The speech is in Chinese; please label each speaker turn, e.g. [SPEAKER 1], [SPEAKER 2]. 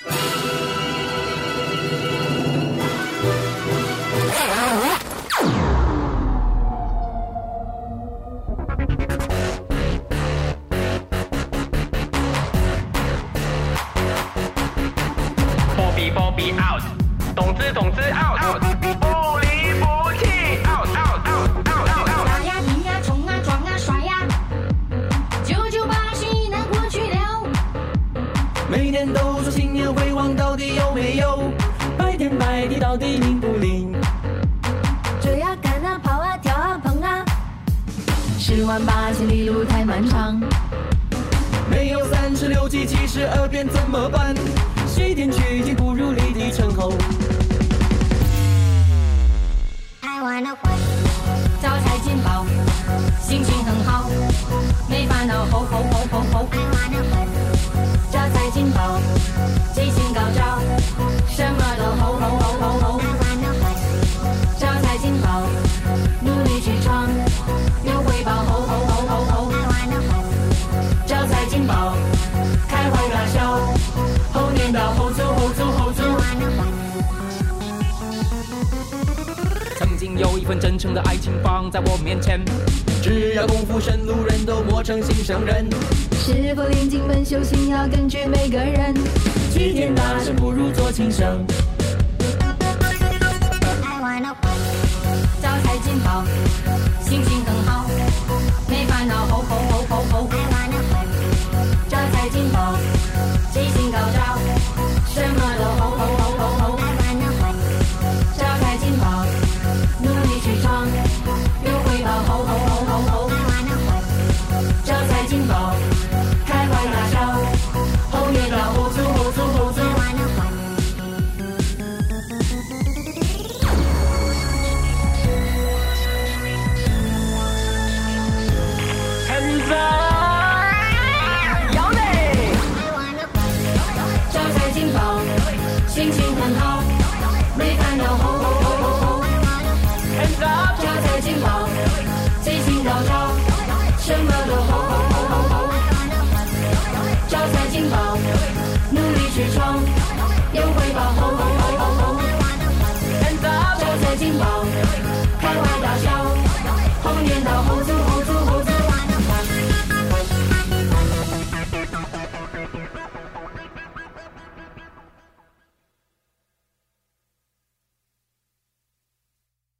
[SPEAKER 1] 波比波比 out，懂之懂之 out，不
[SPEAKER 2] 每天都说新年回望到底有没有？白天白地到底灵不灵？
[SPEAKER 3] 追啊赶啊跑啊跳啊碰啊，十万八千里路太漫长。
[SPEAKER 2] 没有三十六计，七十二变怎么办？西天取经不如立地成猴。
[SPEAKER 3] 招财进宝，心情很好，没烦恼吼吼。有
[SPEAKER 2] 一份真诚的爱情放在我面前，只要功夫深，路人都磨成心上人。
[SPEAKER 3] 是否练进门修行要根据每个人？
[SPEAKER 2] 齐天大圣不如做琴声。
[SPEAKER 3] 招财进宝，心情没烦恼。吼吼吼吼吼吼财进宝到什么都吼吼吼吼吼招财进宝努力去闯有回报嘿嘿嘿嘿招财进宝开怀大笑嘿年到红猴子